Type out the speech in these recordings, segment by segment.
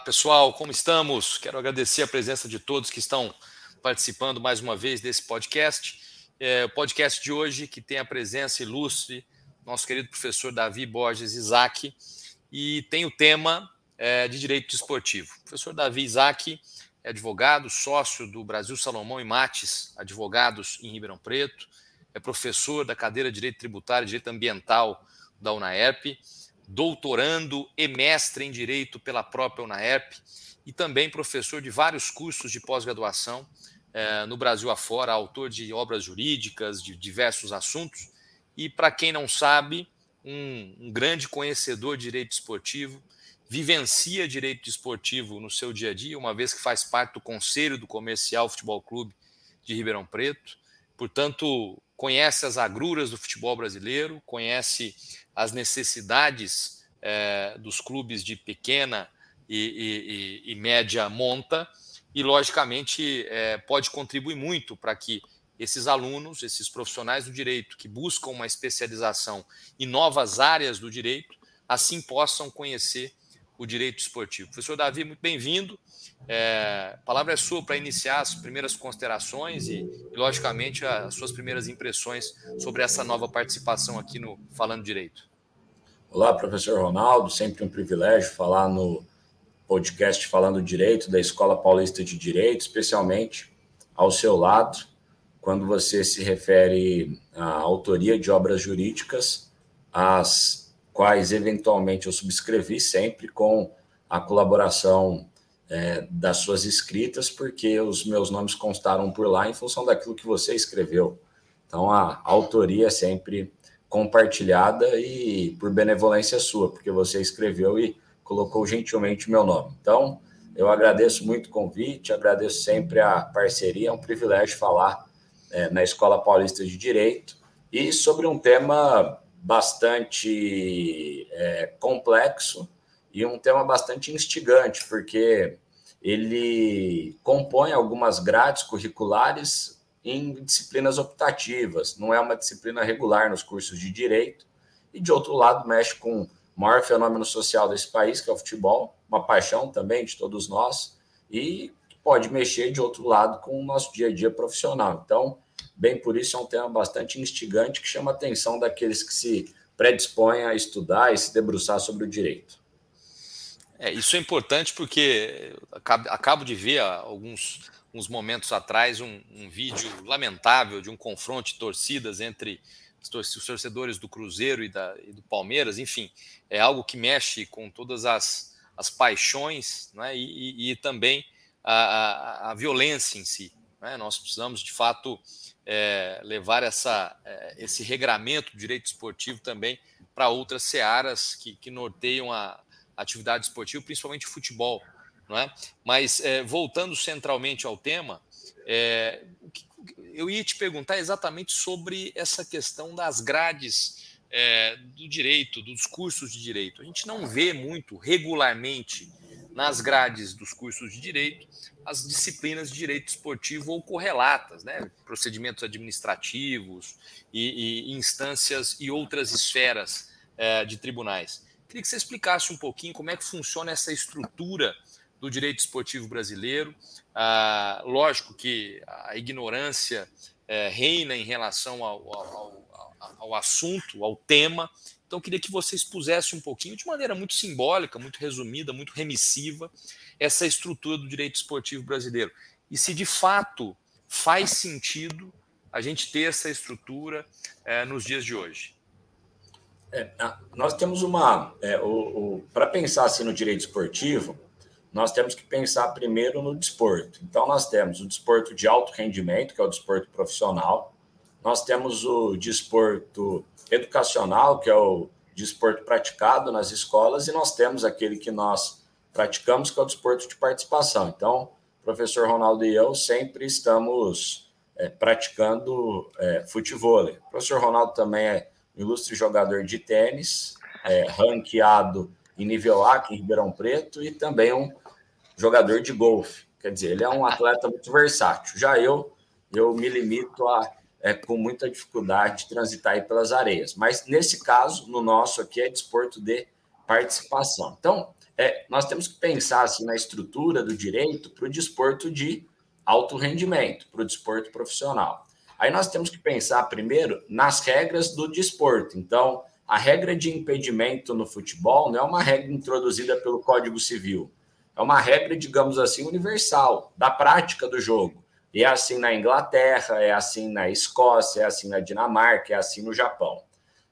pessoal, como estamos? Quero agradecer a presença de todos que estão participando mais uma vez desse podcast. É, o podcast de hoje que tem a presença ilustre nosso querido professor Davi Borges Isaac e tem o tema é, de direito desportivo. O professor Davi Isaac é advogado, sócio do Brasil Salomão e Mates, advogados em Ribeirão Preto, é professor da cadeira de Direito Tributário e Direito Ambiental da UNAERP doutorando e mestre em Direito pela própria UNAERP e também professor de vários cursos de pós-graduação eh, no Brasil afora, autor de obras jurídicas, de diversos assuntos. E, para quem não sabe, um, um, grande conhecedor de direito esportivo, vivencia direito esportivo no seu dia a dia, uma vez que faz parte do Conselho do Comercial Futebol Clube de Ribeirão Preto. Portanto, conhece as agruras do futebol brasileiro, conhece as necessidades é, dos clubes de pequena e, e, e média monta e, logicamente, é, pode contribuir muito para que esses alunos, esses profissionais do direito que buscam uma especialização em novas áreas do direito, assim possam conhecer o direito esportivo. Professor Davi, muito bem-vindo. É, a palavra é sua para iniciar as primeiras considerações e, e, logicamente, as suas primeiras impressões sobre essa nova participação aqui no Falando Direito. Olá, professor Ronaldo, sempre um privilégio falar no podcast Falando Direito da Escola Paulista de Direito, especialmente ao seu lado, quando você se refere à autoria de obras jurídicas, as quais eventualmente eu subscrevi sempre com a colaboração é, das suas escritas, porque os meus nomes constaram por lá em função daquilo que você escreveu. Então a, autoria é sempre compartilhada e por benevolência sua, porque você escreveu e colocou gentilmente o meu nome. Então, eu agradeço muito o convite, agradeço sempre a parceria, é um privilégio falar é, na Escola Paulista de Direito e sobre um tema bastante é, complexo e um tema bastante instigante, porque ele compõe algumas grades curriculares em disciplinas optativas, não é uma disciplina regular nos cursos de direito, e de outro lado mexe com o maior fenômeno social desse país, que é o futebol, uma paixão também de todos nós, e pode mexer de outro lado com o nosso dia a dia profissional. Então, Bem por isso, é um tema bastante instigante que chama a atenção daqueles que se predispõem a estudar e se debruçar sobre o direito. É, isso é importante porque acabo de ver há alguns uns momentos atrás um, um, vídeo lamentável de um confronto de torcidas entre os torcedores do Cruzeiro e, da, e, do Palmeiras, enfim, é algo que mexe com todas as, as paixões né, e, e, também a, a, a, violência em si. Né? Nós precisamos, de fato, é, levar essa, é, esse regramento do direito esportivo também para outras searas que, que norteiam a, atividade esportiva, principalmente o futebol. Não é? Mas, é, voltando centralmente ao tema, é, eu ia te perguntar exatamente sobre essa questão das grades é, do direito, dos cursos de direito. A gente não vê muito regularmente nas grades dos cursos de direito as disciplinas de direito esportivo ou correlatas, né? procedimentos administrativos e, e instâncias e outras esferas é, de tribunais. Queria que você explicasse um pouquinho como é que funciona essa estrutura do direito esportivo brasileiro. Ah, lógico que a ignorância é, reina em relação ao, ao, ao, ao assunto, ao tema, então, queria que você expusesse um pouquinho, de maneira muito simbólica, muito resumida, muito remissiva, essa estrutura do direito esportivo brasileiro. E se de fato faz sentido a gente ter essa estrutura é, nos dias de hoje. É, nós temos uma. É, Para pensar assim, no direito esportivo, nós temos que pensar primeiro no desporto. Então, nós temos o desporto de alto rendimento, que é o desporto profissional, nós temos o desporto educacional, que é o desporto praticado nas escolas, e nós temos aquele que nós praticamos, que é o desporto de participação. Então, professor Ronaldo e eu sempre estamos é, praticando é, futebol. O professor Ronaldo também é um ilustre jogador de tênis, é, ranqueado em nível A aqui em Ribeirão Preto, e também um jogador de golfe. Quer dizer, ele é um atleta muito versátil. Já eu, eu me limito a é, com muita dificuldade de transitar aí pelas areias. Mas nesse caso, no nosso aqui, é desporto de participação. Então, é, nós temos que pensar assim, na estrutura do direito para o desporto de alto rendimento, para o desporto profissional. Aí nós temos que pensar primeiro nas regras do desporto. Então, a regra de impedimento no futebol não é uma regra introduzida pelo Código Civil. É uma regra, digamos assim, universal, da prática do jogo. E é assim na Inglaterra, é assim na Escócia, é assim na Dinamarca, é assim no Japão.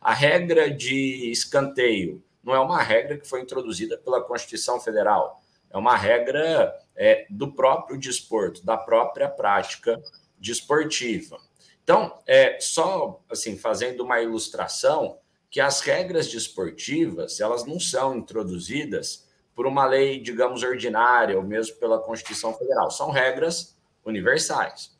A regra de escanteio não é uma regra que foi introduzida pela Constituição Federal. É uma regra é, do próprio desporto, da própria prática desportiva. Então, é, só assim fazendo uma ilustração que as regras desportivas elas não são introduzidas por uma lei, digamos, ordinária ou mesmo pela Constituição Federal. São regras universais.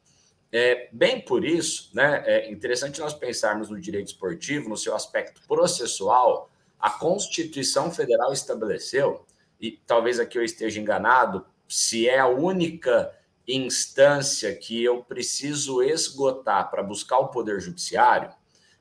É, bem por isso, né, é interessante nós pensarmos no direito esportivo, no seu aspecto processual, a Constituição Federal estabeleceu, e talvez aqui eu esteja enganado, se é a única instância que eu preciso esgotar para buscar o Poder Judiciário,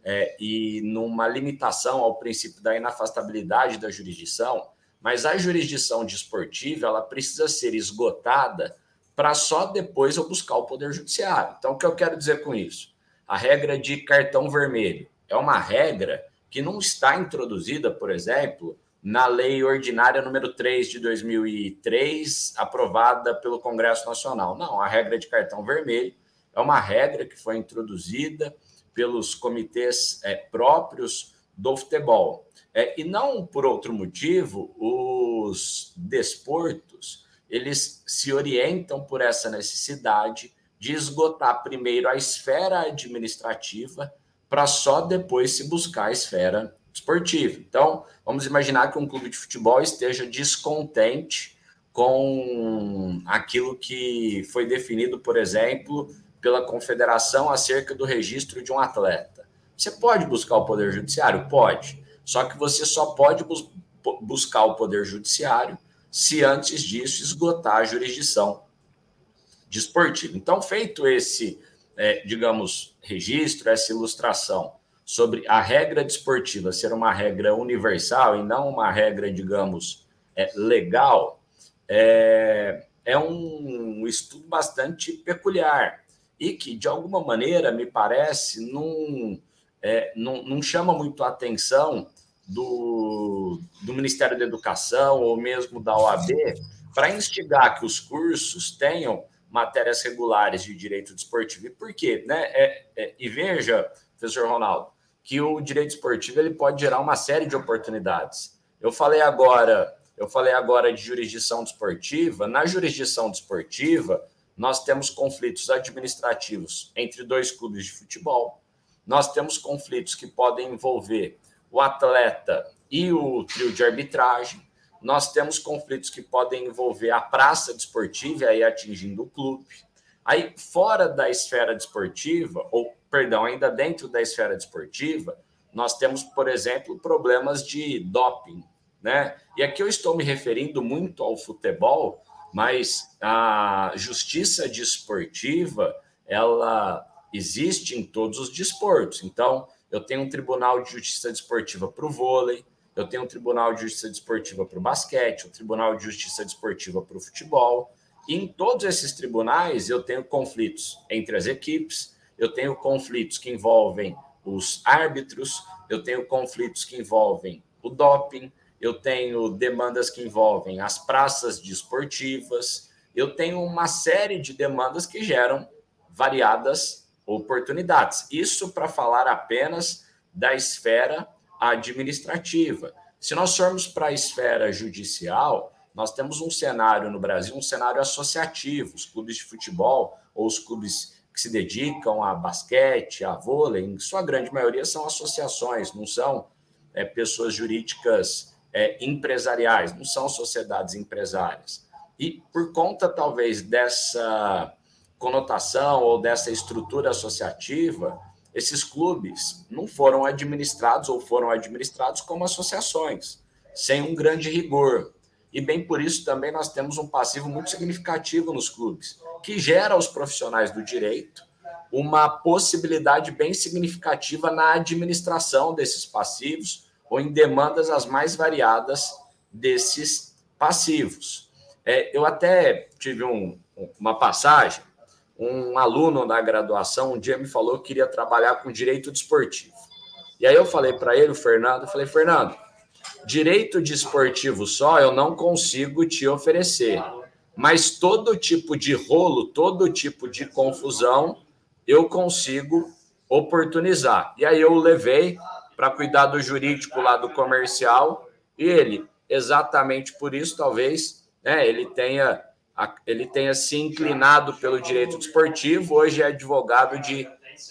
é, e numa limitação ao princípio da inafastabilidade da jurisdição, mas a jurisdição desportiva ela precisa ser esgotada para só depois eu buscar o Poder Judiciário. Então, o que eu quero dizer com isso? A regra de cartão vermelho é uma regra que não está introduzida, por exemplo, na Lei Ordinária número 3 de 2003, aprovada pelo Congresso Nacional. Não, a regra de cartão vermelho é uma regra que foi introduzida pelos comitês é, próprios do futebol. É, e não por outro motivo, os desportos eles se orientam por essa necessidade de esgotar primeiro a esfera administrativa para só depois se buscar a esfera esportiva. Então, vamos imaginar que um clube de futebol esteja descontente com aquilo que foi definido, por exemplo, pela confederação acerca do registro de um atleta. Você pode buscar o poder judiciário? Pode. Só que você só pode bus buscar o poder judiciário se antes disso esgotar a jurisdição desportiva. Então, feito esse, é, digamos, registro, essa ilustração sobre a regra desportiva ser uma regra universal e não uma regra, digamos, é, legal, é, é um estudo bastante peculiar e que, de alguma maneira, me parece, não, é, não, não chama muito a atenção do, do Ministério da Educação ou mesmo da OAB para instigar que os cursos tenham matérias regulares de direito desportivo. E por quê? Né? É, é, e veja, professor Ronaldo, que o direito esportivo ele pode gerar uma série de oportunidades. Eu falei agora, eu falei agora de jurisdição desportiva. Na jurisdição desportiva, nós temos conflitos administrativos entre dois clubes de futebol. Nós temos conflitos que podem envolver o atleta e o trio de arbitragem. Nós temos conflitos que podem envolver a praça desportiva, aí atingindo o clube. Aí, fora da esfera desportiva, ou, perdão, ainda dentro da esfera desportiva, nós temos, por exemplo, problemas de doping, né? E aqui eu estou me referindo muito ao futebol, mas a justiça desportiva, ela existe em todos os desportos. Então, eu tenho um tribunal de justiça desportiva para o vôlei, eu tenho um tribunal de justiça desportiva para o basquete, um tribunal de justiça desportiva para o futebol. E em todos esses tribunais eu tenho conflitos entre as equipes, eu tenho conflitos que envolvem os árbitros, eu tenho conflitos que envolvem o doping, eu tenho demandas que envolvem as praças desportivas, eu tenho uma série de demandas que geram variadas oportunidades. Isso para falar apenas da esfera administrativa. Se nós formos para a esfera judicial, nós temos um cenário no Brasil, um cenário associativo. Os clubes de futebol ou os clubes que se dedicam a basquete, a vôlei, em sua grande maioria são associações, não são é, pessoas jurídicas é, empresariais, não são sociedades empresárias. E por conta, talvez, dessa conotação ou dessa estrutura associativa, esses clubes não foram administrados ou foram administrados como associações, sem um grande rigor. E bem por isso também nós temos um passivo muito significativo nos clubes, que gera aos profissionais do direito uma possibilidade bem significativa na administração desses passivos ou em demandas as mais variadas desses passivos. É, eu até tive um, uma passagem, um aluno da graduação um dia me falou que queria trabalhar com direito desportivo. E aí eu falei para ele, o Fernando, eu falei, Fernando, direito desportivo só eu não consigo te oferecer, mas todo tipo de rolo, todo tipo de confusão eu consigo oportunizar. E aí eu levei para cuidar do jurídico lá do comercial e ele, exatamente por isso, talvez, né, ele tenha ele tenha se inclinado pelo direito desportivo, hoje é advogado de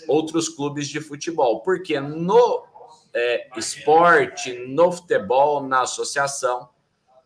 outros clubes de futebol, porque no é, esporte, no futebol, na associação,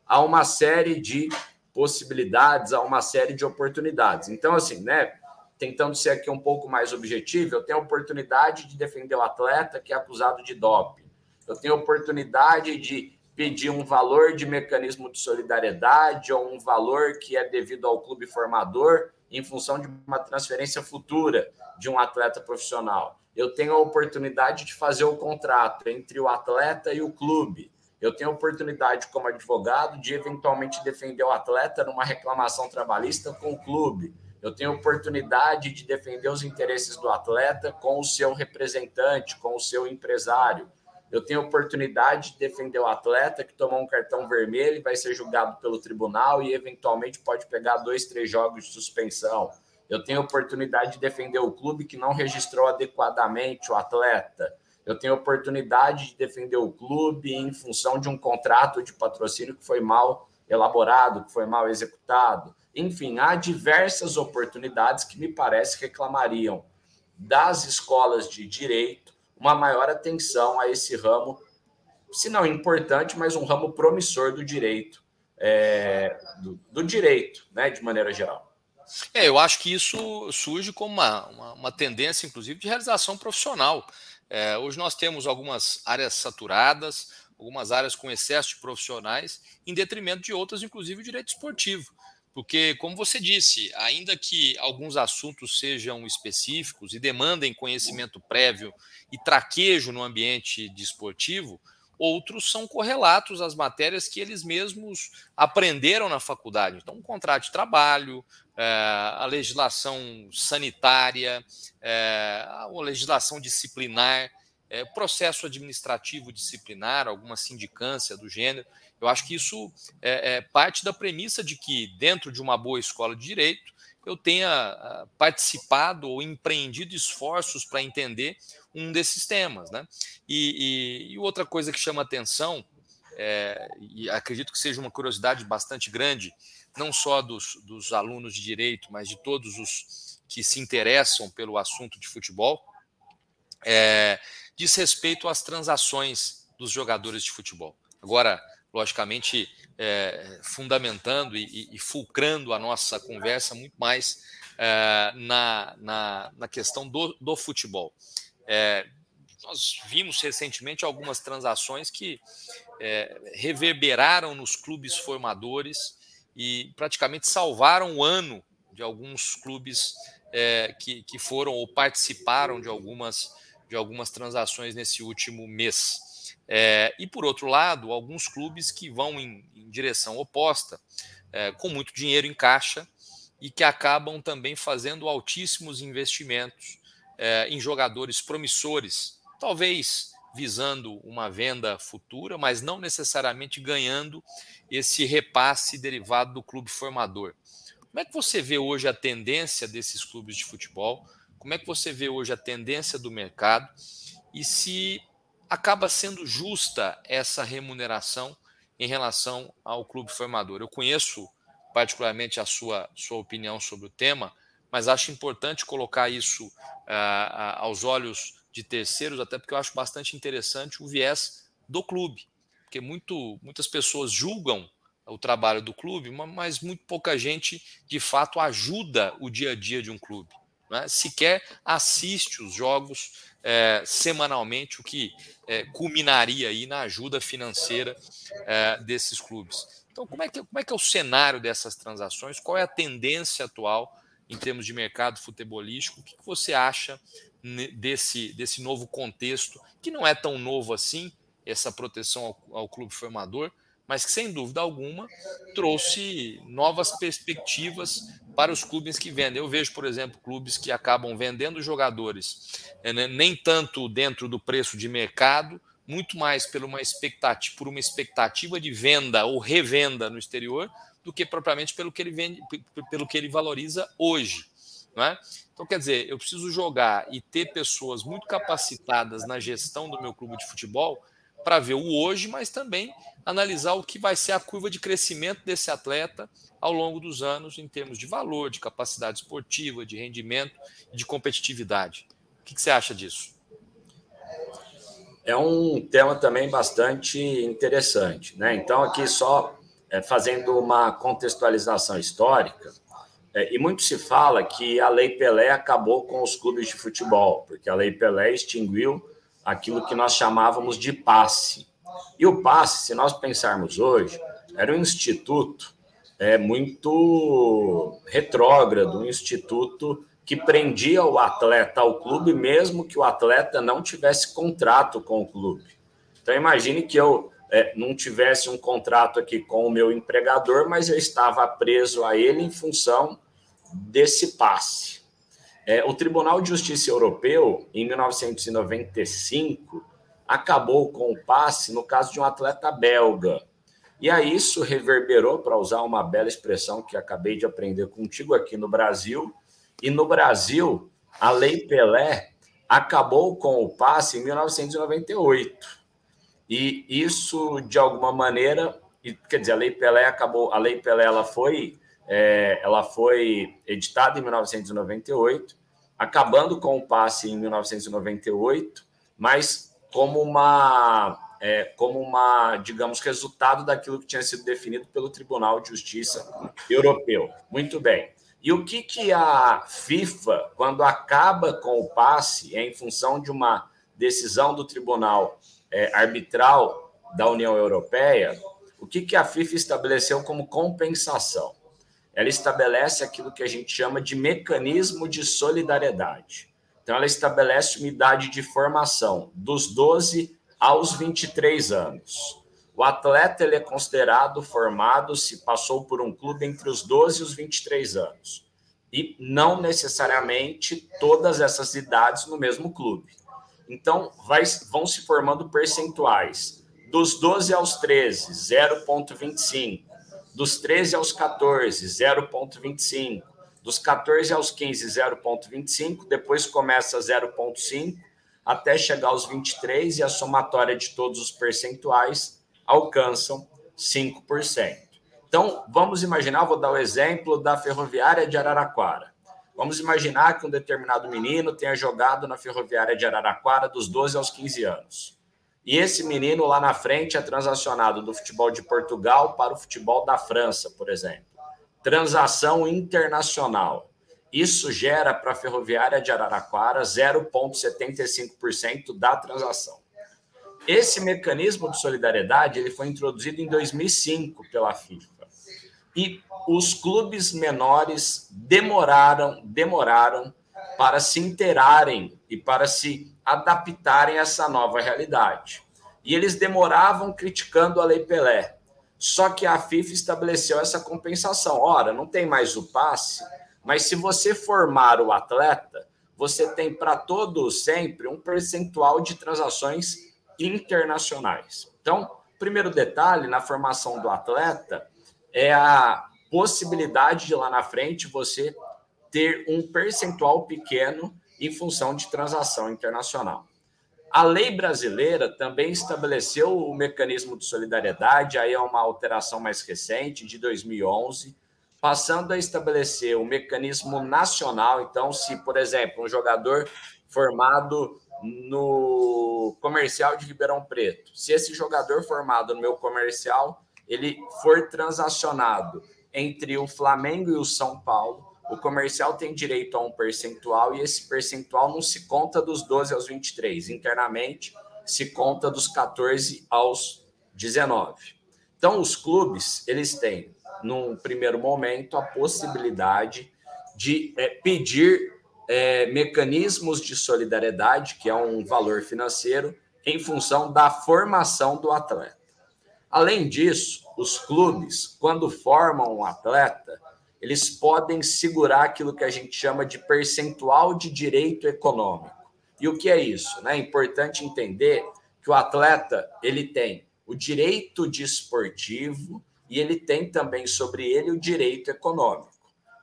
há uma série de possibilidades, há uma série de oportunidades. Então, assim, né, tentando ser aqui um pouco mais objetivo, eu tenho a oportunidade de defender o atleta que é acusado de doping. Eu tenho a oportunidade de pedir um valor de mecanismo de solidariedade ou um valor que é devido ao clube formador em função de uma transferência futura de um atleta profissional. Eu tenho a oportunidade de fazer o contrato entre o atleta e o clube. Eu tenho a oportunidade, como advogado, de eventualmente defender o atleta numa reclamação trabalhista com o clube. Eu tenho a oportunidade de defender os interesses do atleta com o seu representante, com o seu empresário eu tenho a oportunidade de defender o atleta que tomou um cartão vermelho e vai ser julgado pelo tribunal e eventualmente pode pegar dois, três jogos de suspensão. Eu tenho a oportunidade de defender o clube que não registrou adequadamente o atleta. Eu tenho a oportunidade de defender o clube em função de um contrato de patrocínio que foi mal elaborado, que foi mal executado. Enfim, há diversas oportunidades que me parece reclamariam das escolas de direito uma maior atenção a esse ramo, se não importante, mas um ramo promissor do direito, é, do, do, direito, né, de maneira geral. É, eu acho que isso surge como uma, uma, uma tendência, inclusive, de realização profissional. É, hoje nós temos algumas áreas saturadas, algumas áreas com excesso de profissionais, em detrimento de outras, inclusive o direito esportivo. Porque, como você disse, ainda que alguns assuntos sejam específicos e demandem conhecimento prévio e traquejo no ambiente desportivo, outros são correlatos às matérias que eles mesmos aprenderam na faculdade. Então, um contrato de trabalho, é, a legislação sanitária, é, a legislação disciplinar, é, processo administrativo disciplinar, alguma sindicância do gênero. Eu acho que isso é, é parte da premissa de que, dentro de uma boa escola de direito, eu tenha ah, participado ou empreendido esforços para entender um desses temas. Né? E, e, e outra coisa que chama atenção, é, e acredito que seja uma curiosidade bastante grande, não só dos, dos alunos de direito, mas de todos os que se interessam pelo assunto de futebol, é, diz respeito às transações dos jogadores de futebol. Agora, logicamente, é, fundamentando e, e, fulcrando a nossa conversa muito mais é, na, na, na, questão do, do futebol. É, nós vimos recentemente algumas transações que é, reverberaram nos clubes formadores e praticamente salvaram o ano de alguns clubes é, que, que foram ou participaram de algumas, de algumas transações nesse último mês. É, e, por outro lado, alguns clubes que vão em, em direção oposta, é, com muito dinheiro em caixa e que acabam também fazendo altíssimos investimentos é, em jogadores promissores, talvez visando uma venda futura, mas não necessariamente ganhando esse repasse derivado do clube formador. Como é que você vê hoje a tendência desses clubes de futebol? Como é que você vê hoje a tendência do mercado? E se acaba sendo justa essa remuneração em relação ao clube formador. Eu conheço particularmente a sua, sua opinião sobre o tema, mas acho importante colocar isso uh, aos olhos de terceiros, até porque eu acho bastante interessante o viés do clube, porque muito, muitas pessoas julgam o trabalho do clube, mas muito pouca gente de fato ajuda o dia a dia de um clube. Né? Sequer assiste os jogos é, semanalmente, o que é, culminaria aí na ajuda financeira é, desses clubes. Então, como é, que, como é que é o cenário dessas transações? Qual é a tendência atual em termos de mercado futebolístico? O que, que você acha desse, desse novo contexto, que não é tão novo assim, essa proteção ao, ao clube formador, mas que sem dúvida alguma trouxe novas perspectivas para os clubes que vendem. Eu vejo, por exemplo, clubes que acabam vendendo jogadores é, né, nem tanto dentro do preço de mercado, muito mais por uma expectativa, por uma expectativa de venda ou revenda no exterior, do que propriamente pelo que ele vende, pelo que ele valoriza hoje. É? Então, quer dizer, eu preciso jogar e ter pessoas muito capacitadas na gestão do meu clube de futebol para ver o hoje, mas também analisar o que vai ser a curva de crescimento desse atleta ao longo dos anos, em termos de valor, de capacidade esportiva, de rendimento e de competitividade. O que, que você acha disso? É um tema também bastante interessante. Né? Então, aqui só é, fazendo uma contextualização histórica, é, e muito se fala que a Lei Pelé acabou com os clubes de futebol, porque a Lei Pelé extinguiu aquilo que nós chamávamos de passe. E o passe, se nós pensarmos hoje, era um instituto é, muito retrógrado, um instituto que prendia o atleta ao clube, mesmo que o atleta não tivesse contrato com o clube. Então, imagine que eu é, não tivesse um contrato aqui com o meu empregador, mas eu estava preso a ele em função desse passe. É, o Tribunal de Justiça Europeu, em 1995, acabou com o passe no caso de um atleta belga. E aí isso reverberou, para usar uma bela expressão que acabei de aprender contigo aqui no Brasil. E no Brasil, a Lei Pelé acabou com o passe em 1998. E isso, de alguma maneira, quer dizer, a Lei Pelé acabou, a Lei Pelé ela foi, é, ela foi editada em 1998 acabando com o passe em 1998, mas como uma, é, como uma, digamos, resultado daquilo que tinha sido definido pelo Tribunal de Justiça Europeu. Muito bem. E o que, que a FIFA, quando acaba com o passe, é em função de uma decisão do Tribunal é, Arbitral da União Europeia, o que, que a FIFA estabeleceu como compensação? Ela estabelece aquilo que a gente chama de mecanismo de solidariedade. Então, ela estabelece uma idade de formação dos 12 aos 23 anos. O atleta ele é considerado formado se passou por um clube entre os 12 e os 23 anos. E não necessariamente todas essas idades no mesmo clube. Então, vai, vão se formando percentuais. Dos 12 aos 13, 0,25 dos 13 aos 14, 0,25. Dos 14 aos 15, 0,25. Depois começa 0,5 até chegar aos 23 e a somatória de todos os percentuais alcançam 5%. Então, vamos imaginar, vou dar o exemplo da Ferroviária de Araraquara. Vamos imaginar que um determinado menino tenha jogado na Ferroviária de Araraquara dos 12 aos 15 anos. E esse menino lá na frente é transacionado do futebol de Portugal para o futebol da França, por exemplo. Transação internacional. Isso gera para a Ferroviária de Araraquara 0,75% da transação. Esse mecanismo de solidariedade ele foi introduzido em 2005 pela FIFA. E os clubes menores demoraram, demoraram para se interarem e para se adaptarem a essa nova realidade. E eles demoravam criticando a Lei Pelé. Só que a FIFA estabeleceu essa compensação. Ora, não tem mais o passe, mas se você formar o atleta, você tem para todo sempre um percentual de transações internacionais. Então, primeiro detalhe na formação do atleta é a possibilidade de lá na frente você ter um percentual pequeno em função de transação internacional. A lei brasileira também estabeleceu o mecanismo de solidariedade, aí é uma alteração mais recente, de 2011, passando a estabelecer o mecanismo nacional. Então, se, por exemplo, um jogador formado no comercial de Ribeirão Preto, se esse jogador formado no meu comercial, ele for transacionado entre o Flamengo e o São Paulo, o comercial tem direito a um percentual e esse percentual não se conta dos 12 aos 23. Internamente, se conta dos 14 aos 19. Então, os clubes, eles têm, num primeiro momento, a possibilidade de é, pedir é, mecanismos de solidariedade, que é um valor financeiro, em função da formação do atleta. Além disso, os clubes, quando formam um atleta, eles podem segurar aquilo que a gente chama de percentual de direito econômico. E o que é isso? Né? É importante entender que o atleta ele tem o direito desportivo e ele tem também sobre ele o direito econômico.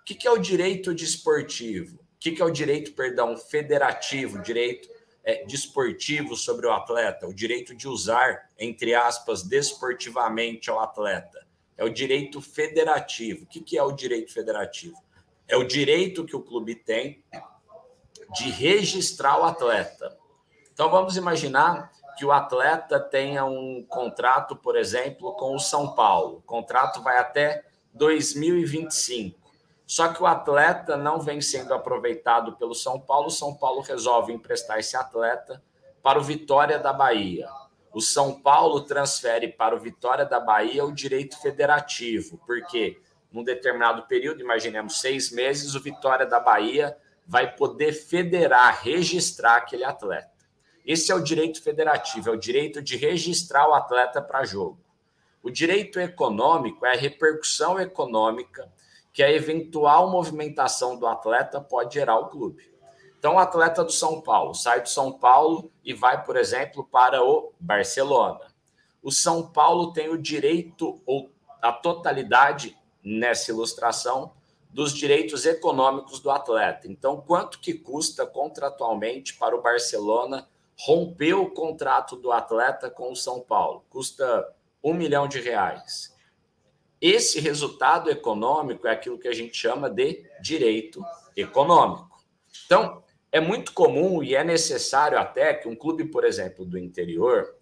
O que é o direito desportivo? O que é o direito, perdão, federativo, direito é, desportivo sobre o atleta? O direito de usar, entre aspas, desportivamente ao atleta é o direito federativo. O que, é o direito federativo? É o direito que o clube tem de registrar o atleta. Então vamos imaginar que o atleta tenha um contrato, por exemplo, com o São Paulo. O contrato vai até 2025. Só que o atleta não vem sendo aproveitado pelo São Paulo. O São Paulo resolve emprestar esse atleta para o Vitória da Bahia o São Paulo transfere para o Vitória da Bahia o direito federativo, porque num determinado período, imaginemos seis meses, o Vitória da Bahia vai poder federar, registrar aquele atleta. Esse é o direito federativo, é o direito de registrar o atleta para jogo. O direito econômico é a repercussão econômica que a eventual movimentação do atleta pode gerar ao clube. Então, o atleta do São Paulo sai do São Paulo e vai, por exemplo, para o Barcelona. O São Paulo tem o direito ou a totalidade nessa ilustração dos direitos econômicos do atleta. Então, quanto que custa contratualmente para o Barcelona romper o contrato do atleta com o São Paulo? Custa um milhão de reais. Esse resultado econômico é aquilo que a gente chama de direito econômico. Então, é muito comum e é necessário até que um clube, por exemplo, do interior,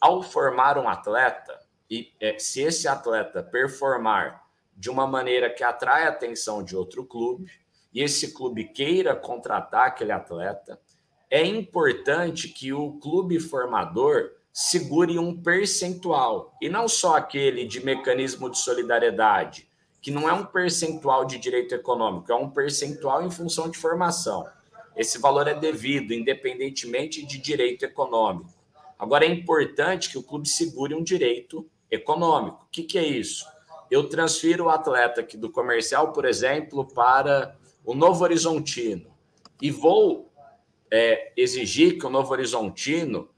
ao formar um atleta, e é, se esse atleta performar de uma maneira que atrai a atenção de outro clube, e esse clube queira contratar aquele atleta, é importante que o clube formador segure um percentual, e não só aquele de mecanismo de solidariedade, que não é um percentual de direito econômico, é um percentual em função de formação. Esse valor é devido, independentemente de direito econômico. Agora, é importante que o clube segure um direito econômico. O que, que é isso? Eu transfiro o atleta aqui do comercial, por exemplo, para o Novo Horizontino e vou é, exigir que o Novo Horizontino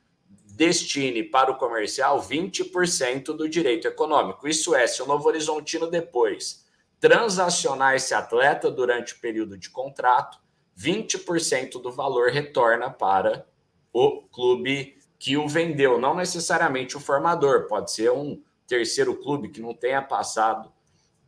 destine para o comercial 20% do direito econômico. Isso é, se o Novo Horizontino depois transacionar esse atleta durante o período de contrato, 20% do valor retorna para o clube que o vendeu, não necessariamente o formador, pode ser um terceiro clube que não tenha passado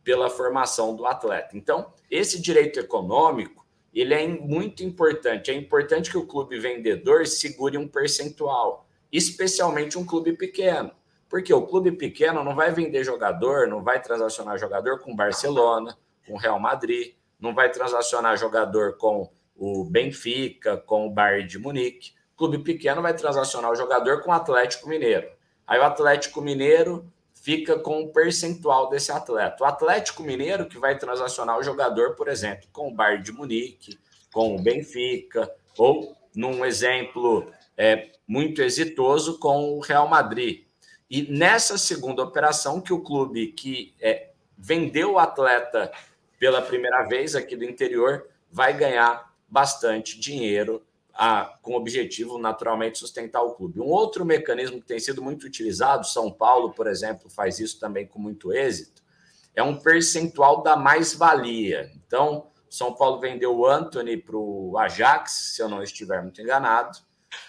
pela formação do atleta. Então, esse direito econômico, ele é muito importante. É importante que o clube vendedor segure um percentual, especialmente um clube pequeno. Porque o clube pequeno não vai vender jogador, não vai transacionar jogador com Barcelona, com Real Madrid, não vai transacionar jogador com o Benfica, com o Bayern de Munique. Clube pequeno vai transacionar o jogador com o Atlético Mineiro. Aí o Atlético Mineiro fica com um percentual desse atleta. O Atlético Mineiro que vai transacionar o jogador, por exemplo, com o Bayern de Munique, com o Benfica, ou num exemplo é, muito exitoso com o Real Madrid. E nessa segunda operação, que o clube que é, vendeu o atleta pela primeira vez aqui do interior vai ganhar bastante dinheiro a, com o objetivo, naturalmente, sustentar o clube. Um outro mecanismo que tem sido muito utilizado, São Paulo, por exemplo, faz isso também com muito êxito, é um percentual da mais-valia. Então, São Paulo vendeu o Anthony para o Ajax, se eu não estiver muito enganado,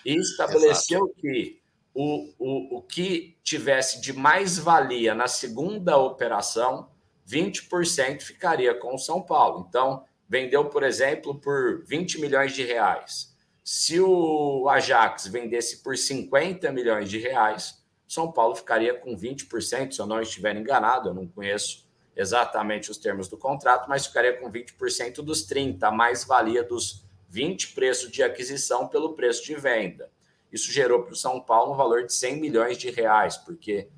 e estabeleceu Exato. que o, o, o que tivesse de mais-valia na segunda operação, 20% ficaria com o São Paulo. Então, vendeu, por exemplo, por 20 milhões de reais. Se o Ajax vendesse por 50 milhões de reais, São Paulo ficaria com 20%, se eu não estiver enganado, eu não conheço exatamente os termos do contrato, mas ficaria com 20% dos 30, a mais-valia dos 20 preços de aquisição pelo preço de venda. Isso gerou para o São Paulo um valor de 100 milhões de reais, porque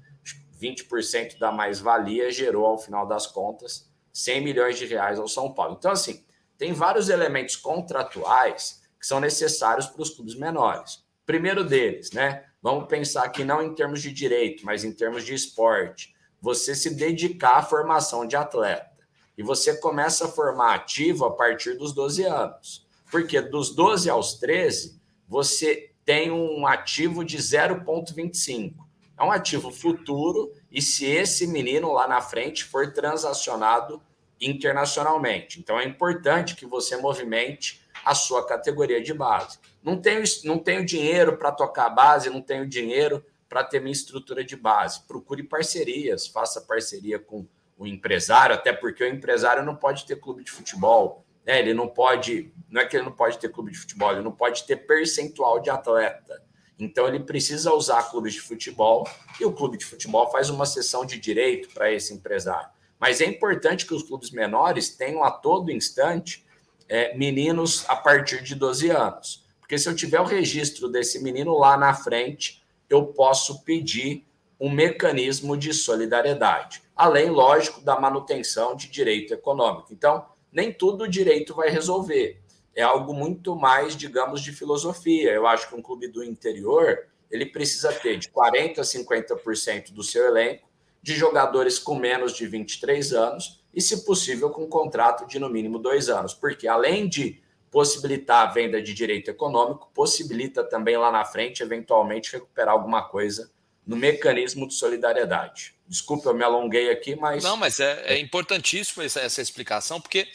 20% da mais-valia gerou, ao final das contas, 100 milhões de reais ao São Paulo. Então, assim, tem vários elementos contratuais que são necessários para os clubes menores. Primeiro deles, né? Vamos pensar aqui não em termos de direito, mas em termos de esporte. você se dedicar à formação de atleta. E você começa a formar ativo a partir dos 12 anos. Porque dos 12 aos 13, você tem um ativo de 0,25. É um ativo futuro, e se esse menino lá na frente for transacionado internacionalmente. Então é importante que você movimente a sua categoria de base. Não tenho, não tenho dinheiro para tocar base, não tenho dinheiro para ter minha estrutura de base. Procure parcerias, faça parceria com o empresário, até porque o empresário não pode ter clube de futebol, né? Ele não pode, não é que ele não pode ter clube de futebol, ele não pode ter percentual de atleta. Então ele precisa usar clubes de futebol e o clube de futebol faz uma sessão de direito para esse empresário. Mas é importante que os clubes menores tenham a todo instante é, meninos a partir de 12 anos. Porque se eu tiver o registro desse menino lá na frente, eu posso pedir um mecanismo de solidariedade. Além, lógico, da manutenção de direito econômico. Então, nem tudo o direito vai resolver. É algo muito mais, digamos, de filosofia. Eu acho que um clube do interior ele precisa ter de 40% a 50% do seu elenco de jogadores com menos de 23 anos e, se possível, com um contrato de no mínimo dois anos. Porque, além de possibilitar a venda de direito econômico, possibilita também lá na frente, eventualmente, recuperar alguma coisa no mecanismo de solidariedade. Desculpa, eu me alonguei aqui, mas. Não, mas é, é importantíssimo essa, essa, explicação, porque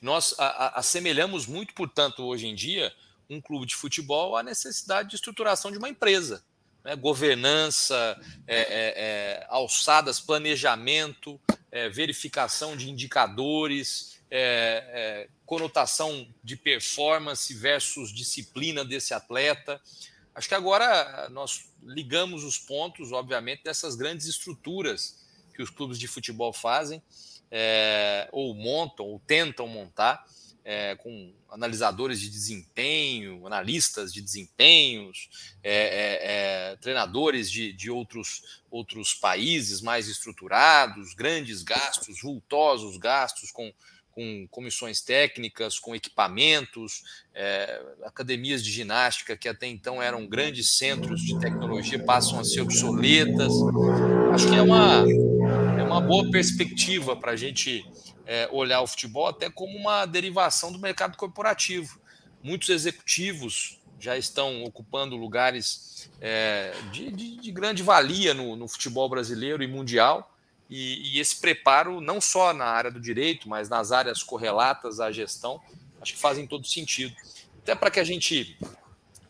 nós a, a, assemelhamos muito, portanto, hoje em dia, um clube de futebol à necessidade de estruturação de uma empresa. Né? Governança, é, é, é alçadas, planejamento, é, verificação de indicadores, é, conotação de performance versus disciplina desse atleta. Acho que agora nós ligamos os pontos, obviamente, dessas grandes estruturas que os clubes de futebol fazem, é, ou montam, ou tentam montar, é, com analisadores de desempenho, analistas de desempenhos, é, é, é treinadores de, de outros, outros países mais estruturados, grandes gastos, vultosos gastos com com comissões técnicas, com equipamentos, é, academias de ginástica que até então eram grandes centros de tecnologia passam a ser obsoletas. Acho que é uma, uma boa perspectiva para a gente é, olhar o futebol até como uma derivação do mercado corporativo. Muitos executivos já estão ocupando lugares é, de, de, de, grande valia no, no futebol brasileiro e mundial e, e, esse preparo, não só na área do direito, mas nas áreas correlatas à gestão, acho que fazem todo sentido. Até para que a gente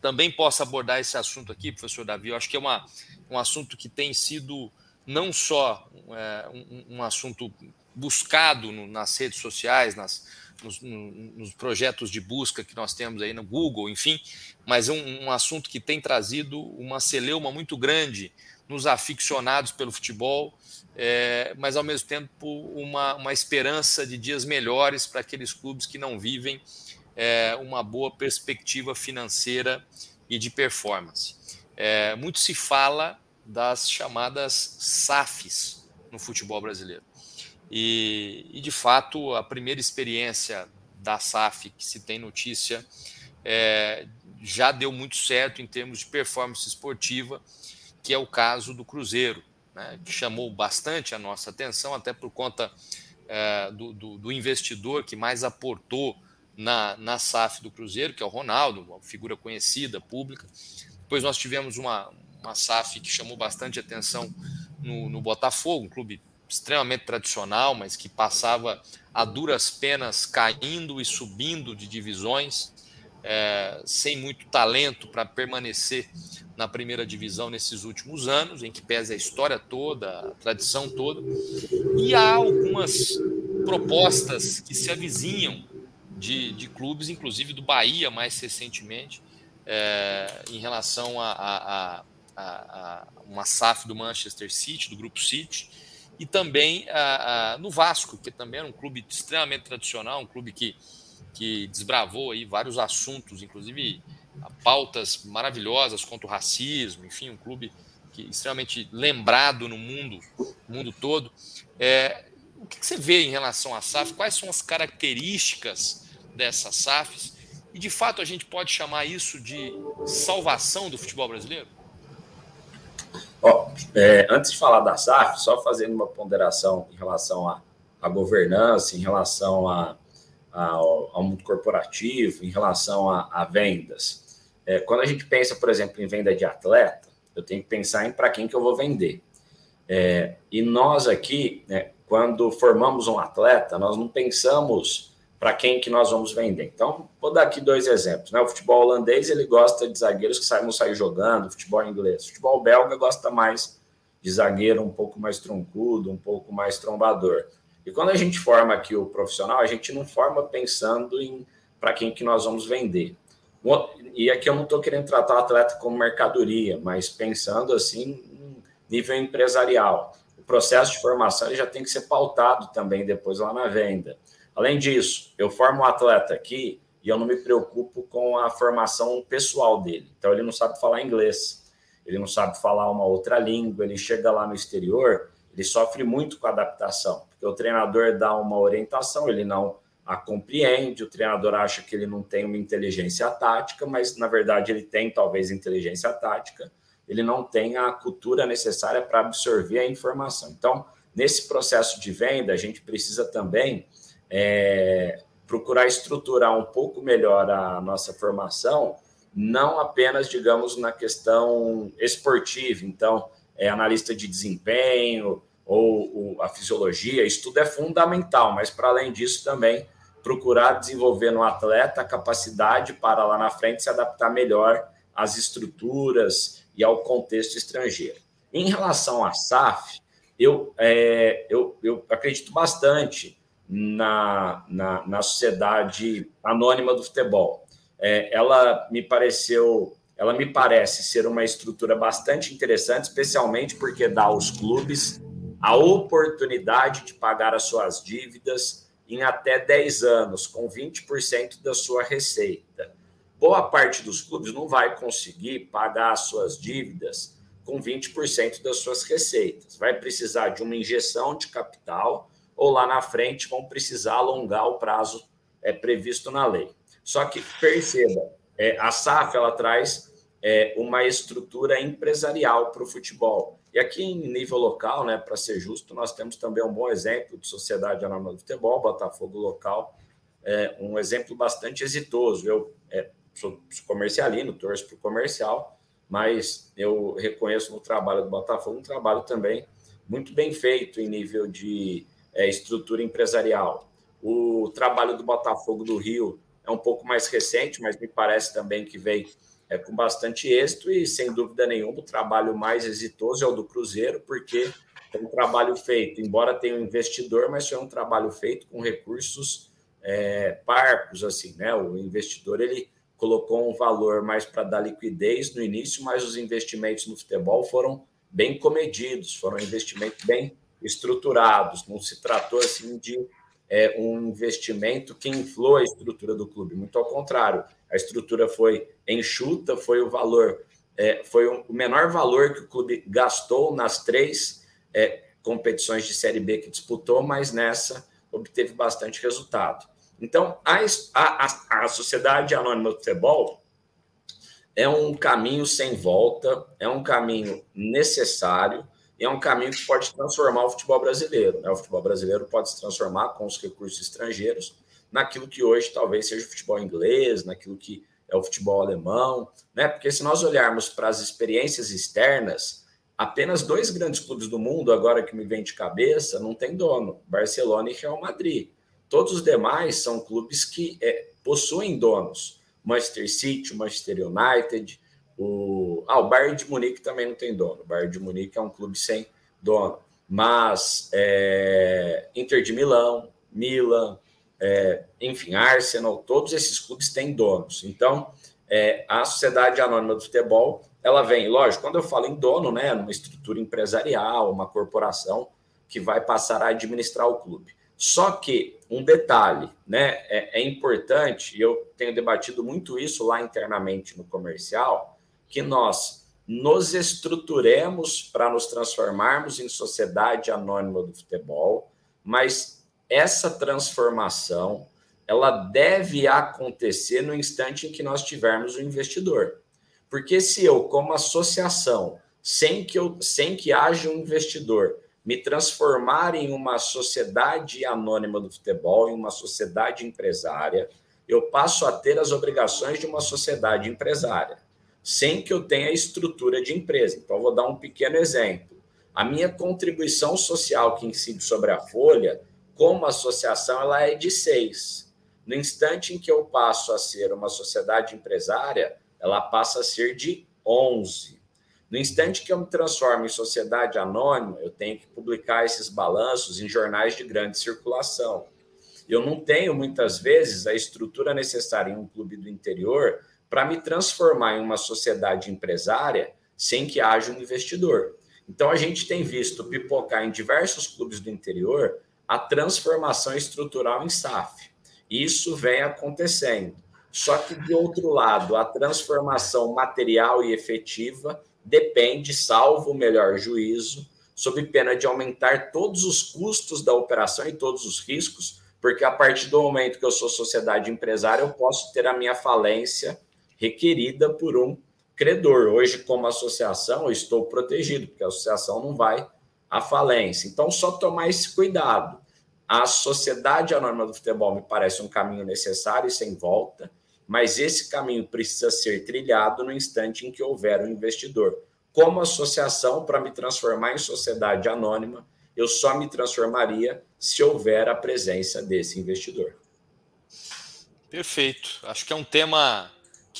também possa abordar esse assunto aqui, professor Davi, eu acho que é uma, um assunto que tem sido não só é, um, um, assunto buscado no, nas redes sociais, nas, nos, nos, projetos de busca que nós temos aí no Google, enfim, mas um, um assunto que tem trazido uma celeuma muito grande nos aficionados pelo futebol, é, mas ao mesmo tempo uma, uma esperança de dias melhores para aqueles clubes que não vivem é, uma boa perspectiva financeira e de performance. É, muito se fala das chamadas SAFs no futebol brasileiro. E, e, de fato, a primeira experiência da SAF que se tem notícia é, já deu muito certo em termos de performance esportiva, que é o caso do Cruzeiro né, que chamou bastante a nossa atenção, até por conta é, do, do, do, investidor que mais aportou na, na SAF do Cruzeiro, que é o Ronaldo, uma figura conhecida, pública. Depois nós tivemos uma, uma SAF que chamou bastante atenção no, no Botafogo, um clube extremamente tradicional, mas que passava a duras penas caindo e subindo de divisões, é, sem muito talento para permanecer na primeira divisão nesses últimos anos, em que pesa a história toda, a tradição toda, e há algumas propostas que se avizinham de, de clubes, inclusive do Bahia mais recentemente, é, em relação a, a, a, a, uma SAF do Manchester City, do Grupo City, e também no Vasco, que também era um clube extremamente tradicional, um clube que, que desbravou aí vários assuntos, inclusive pautas maravilhosas contra o racismo, enfim, um clube que, extremamente lembrado no mundo, mundo todo. É, o que você vê em relação à SAF? Quais são as características dessas SAFs? E de fato a gente pode chamar isso de salvação do futebol brasileiro? Ó, é, antes de falar da SAF, só fazendo uma ponderação em relação à, à governança, em relação a, a, ao, mundo corporativo, em relação a, a vendas. É, quando a gente pensa, por exemplo, em venda de atleta, eu tenho que pensar em para quem que eu vou vender. É, e nós aqui, né, quando formamos um atleta, nós não pensamos para quem que nós vamos vender. Então, vou dar aqui dois exemplos. Né? O futebol holandês ele gosta de zagueiros que saibam sair jogando, futebol inglês. O futebol belga gosta mais de zagueiro um pouco mais troncudo, um pouco mais trombador. E quando a gente forma aqui o profissional, a gente não forma pensando em para quem que nós vamos vender. E aqui eu não estou querendo tratar o atleta como mercadoria, mas pensando assim nível empresarial. O processo de formação já tem que ser pautado também depois lá na venda. Além disso, eu formo um atleta aqui e eu não me preocupo com a formação pessoal dele. Então, ele não sabe falar inglês, ele não sabe falar uma outra língua, ele chega lá no exterior, ele sofre muito com a adaptação, porque o treinador dá uma orientação, ele não a compreende, o treinador acha que ele não tem uma inteligência tática, mas na verdade ele tem talvez inteligência tática, ele não tem a cultura necessária para absorver a informação. Então, nesse processo de venda, a gente precisa também é, procurar estruturar um pouco melhor a nossa formação, não apenas, digamos, na questão esportiva. Então, é analista de desempenho ou, ou a fisiologia, isso tudo é fundamental, mas para além disso também procurar desenvolver no atleta a capacidade para lá na frente se adaptar melhor às estruturas e ao contexto estrangeiro. Em relação à SAF, eu, é, eu, eu acredito bastante na, na, na sociedade anônima do futebol. É, ela me pareceu, ela me parece ser uma estrutura bastante interessante, especialmente porque dá aos clubes a oportunidade de pagar as suas dívidas em até 10 anos, com 20% da sua receita. Boa parte dos clubes não vai conseguir pagar as suas dívidas com 20% das suas receitas. Vai precisar de uma injeção de capital ou lá na frente vão precisar alongar o prazo é, previsto na lei. Só que perceba, é, a SAF ela traz é, uma estrutura empresarial para o futebol. E aqui em nível local, né, para ser justo, nós temos também um bom exemplo de sociedade anônima do futebol, Botafogo local, é, um exemplo bastante exitoso. Eu é, sou comercialino, torço para o comercial, mas eu reconheço no trabalho do Botafogo um trabalho também muito bem feito em nível de é, estrutura empresarial. O trabalho do Botafogo do Rio é um pouco mais recente, mas me parece também que veio é, com bastante êxito e, sem dúvida nenhuma, o trabalho mais exitoso é o do Cruzeiro, porque é um trabalho feito, embora tenha um investidor, mas foi um trabalho feito com recursos é, parcos, assim, né? O investidor, ele colocou um valor mais para dar liquidez no início, mas os investimentos no futebol foram bem comedidos, foram investimentos bem estruturados, não se tratou assim de é, um investimento que inflou a estrutura do clube, muito ao contrário, a estrutura foi enxuta, foi o valor, é, foi o menor valor que o clube gastou nas três é, competições de Série B que disputou, mas nessa obteve bastante resultado. Então, a, a, a Sociedade Anônima do Futebol é um caminho sem volta, é um caminho necessário, é um caminho que pode transformar o futebol brasileiro. Né? O futebol brasileiro pode se transformar com os recursos estrangeiros naquilo que hoje talvez seja o futebol inglês, naquilo que é o futebol alemão, né? Porque se nós olharmos para as experiências externas, apenas dois grandes clubes do mundo, agora que me vem de cabeça, não tem dono: Barcelona e Real Madrid. Todos os demais são clubes que é, possuem donos. Manchester City, Manchester United, o, ah, o Bayern de Munique também não tem dono. O Bayern de Munique é um clube sem dono. Mas é, Inter de Milão, Milan, é, enfim, Arsenal, todos esses clubes têm donos. Então, é, a Sociedade Anônima do Futebol, ela vem, lógico, quando eu falo em dono, né, numa estrutura empresarial, uma corporação que vai passar a administrar o clube. Só que um detalhe, né, é, é importante, e eu tenho debatido muito isso lá internamente no comercial, que nós nos estruturemos para nos transformarmos em sociedade anônima do futebol, mas essa transformação ela deve acontecer no instante em que nós tivermos o um investidor. Porque se eu, como associação, sem que, eu, sem que haja um investidor, me transformar em uma sociedade anônima do futebol, em uma sociedade empresária, eu passo a ter as obrigações de uma sociedade empresária, sem que eu tenha estrutura de empresa. Então, vou dar um pequeno exemplo. A minha contribuição social que incide sobre a folha, como associação, ela é de seis. No instante em que eu passo a ser uma sociedade empresária, ela passa a ser de 11. No instante que eu me transformo em sociedade anônima, eu tenho que publicar esses balanços em jornais de grande circulação. Eu não tenho, muitas vezes, a estrutura necessária em um clube do interior para me transformar em uma sociedade empresária sem que haja um investidor. Então, a gente tem visto pipocar em diversos clubes do interior a transformação estrutural em SAF. Isso vem acontecendo. Só que, de outro lado, a transformação material e efetiva depende, salvo o melhor juízo, sob pena de aumentar todos os custos da operação e todos os riscos, porque a partir do momento que eu sou sociedade empresária, eu posso ter a minha falência requerida por um credor. Hoje, como associação, eu estou protegido, porque a associação não vai à falência. Então, só tomar esse cuidado. A sociedade anônima do futebol me parece um caminho necessário e sem volta mas esse caminho precisa ser trilhado no instante em que houver um investidor. Como associação, para me transformar em sociedade anônima, eu só me transformaria se houver a presença desse investidor. Perfeito. Acho que é um tema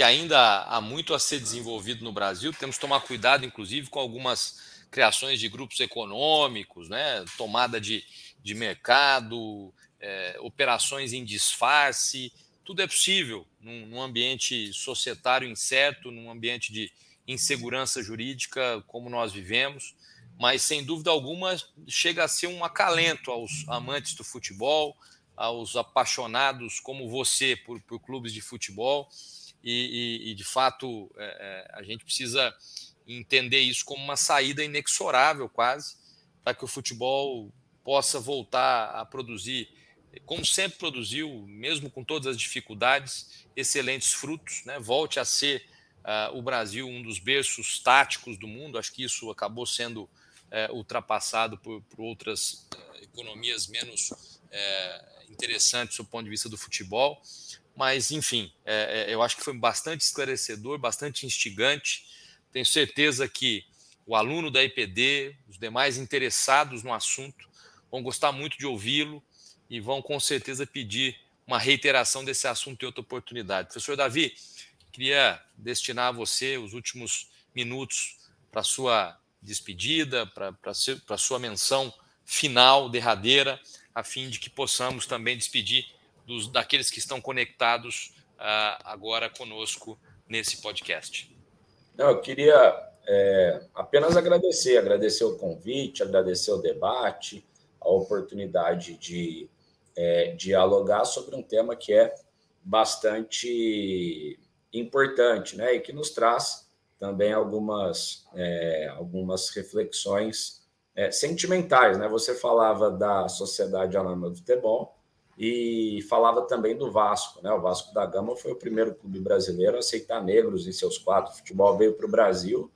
que ainda há muito a ser desenvolvido no Brasil. Temos que tomar cuidado, inclusive, com algumas criações de grupos econômicos, né? tomada de, de mercado, é, operações em disfarce tudo é possível num, num ambiente societário incerto, num ambiente de insegurança jurídica como nós vivemos, mas sem dúvida alguma chega a ser um acalento aos amantes do futebol, aos apaixonados como você por, por clubes de futebol, e, e, e de fato é, é, a gente precisa entender isso como uma saída inexorável quase, para que o futebol possa voltar a produzir como sempre produziu, mesmo com todas as dificuldades, excelentes frutos. Né? Volte a ser uh, o Brasil um dos berços táticos do mundo. Acho que isso acabou sendo uh, ultrapassado por, por outras uh, economias menos eh, interessantes do ponto de vista do futebol. Mas, enfim, eh, eu acho que foi bastante esclarecedor, bastante instigante. Tenho certeza que o aluno da IPD, os demais interessados no assunto, vão gostar muito de ouvi-lo e vão com certeza pedir uma reiteração desse assunto em outra oportunidade. Professor Davi, queria destinar a você os últimos minutos para sua despedida, para sua menção final, derradeira, a fim de que possamos também despedir dos, daqueles que estão conectados uh, agora conosco nesse podcast. Não, eu queria é, apenas agradecer, agradecer o convite, agradecer o debate, a oportunidade de é, dialogar sobre um tema que é bastante importante, né? E que nos traz também algumas, é, algumas reflexões é, sentimentais, né? Você falava da Sociedade Anônima do Futebol e falava também do Vasco, né? O Vasco da Gama foi o primeiro clube brasileiro a aceitar negros em seus quadros. O futebol veio para o Brasil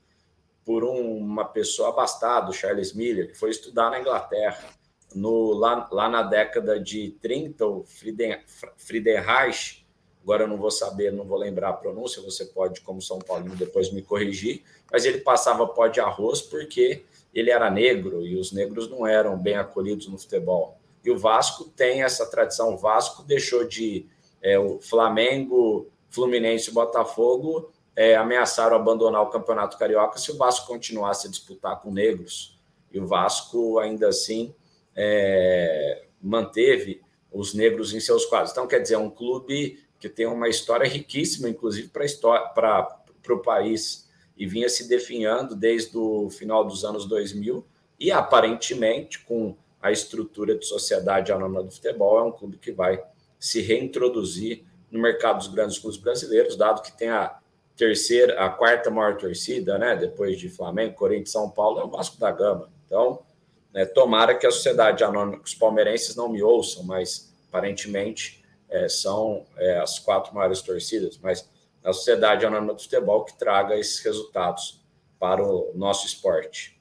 por um, uma pessoa abastada, Charles Miller, que foi estudar na Inglaterra no, lá, lá na década de 30, o Frieden, Friedenreich, agora eu não vou saber, não vou lembrar a pronúncia, você pode, como São Paulino, depois me corrigir, mas ele passava pó de arroz porque ele era negro e os negros não eram bem acolhidos no futebol. E o Vasco tem essa tradição. O Vasco deixou de. É, o Flamengo, Fluminense e Botafogo é, ameaçaram abandonar o Campeonato Carioca se o Vasco continuasse a disputar com negros. E o Vasco, ainda assim, é, manteve os negros em seus quadros. Então, quer dizer, é um clube que tem uma história riquíssima, inclusive para o país, e vinha se definhando desde o final dos anos 2000, e aparentemente, com a estrutura de sociedade anônima do futebol, é um clube que vai se reintroduzir no mercado dos grandes clubes brasileiros, dado que tem a terceira, a quarta maior torcida, né, depois de Flamengo, Corinthians, São Paulo, é o Vasco da Gama. Então, né? Tomara que a sociedade anônima, os palmeirenses não me ouçam, mas aparentemente é, são é, as quatro maiores torcidas, mas a sociedade anônima do futebol que traga esses resultados para o nosso esporte.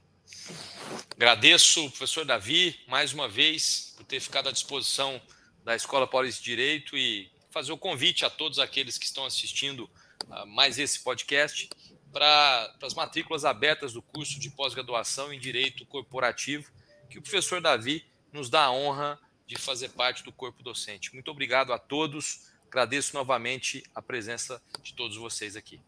Agradeço, professor Davi, mais uma vez, por ter ficado à disposição da Escola Paulista de Direito e fazer o convite a todos aqueles que estão assistindo a mais esse podcast para as matrículas abertas do curso de pós-graduação em Direito Corporativo, que o professor Davi nos dá a honra de fazer parte do corpo docente. Muito obrigado a todos. Agradeço novamente a presença de todos vocês aqui.